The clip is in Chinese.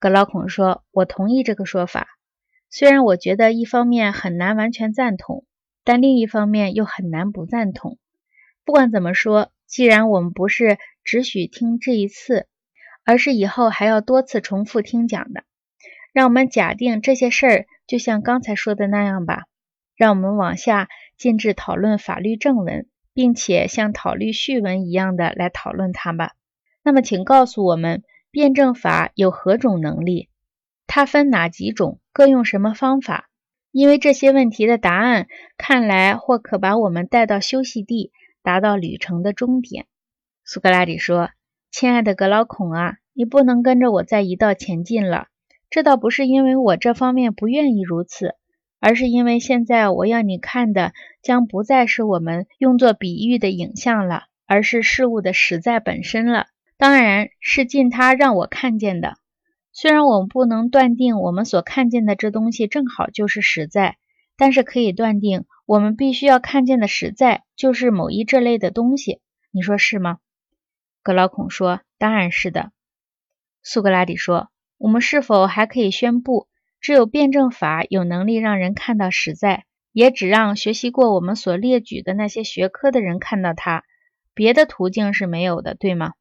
格老孔说：“我同意这个说法，虽然我觉得一方面很难完全赞同，但另一方面又很难不赞同。不管怎么说，既然我们不是只许听这一次，而是以后还要多次重复听讲的，让我们假定这些事儿就像刚才说的那样吧。让我们往下进至讨论法律正文，并且像讨论序文一样的来讨论它吧。那么，请告诉我们。”辩证法有何种能力？它分哪几种？各用什么方法？因为这些问题的答案看来或可把我们带到休息地，达到旅程的终点。苏格拉底说：“亲爱的格劳孔啊，你不能跟着我再一道前进了。这倒不是因为我这方面不愿意如此，而是因为现在我要你看的将不再是我们用作比喻的影像了，而是事物的实在本身了。”当然是尽他让我看见的。虽然我们不能断定我们所看见的这东西正好就是实在，但是可以断定我们必须要看见的实在就是某一这类的东西。你说是吗？格劳孔说：“当然是的。”苏格拉底说：“我们是否还可以宣布，只有辩证法有能力让人看到实在，也只让学习过我们所列举的那些学科的人看到它，别的途径是没有的，对吗？”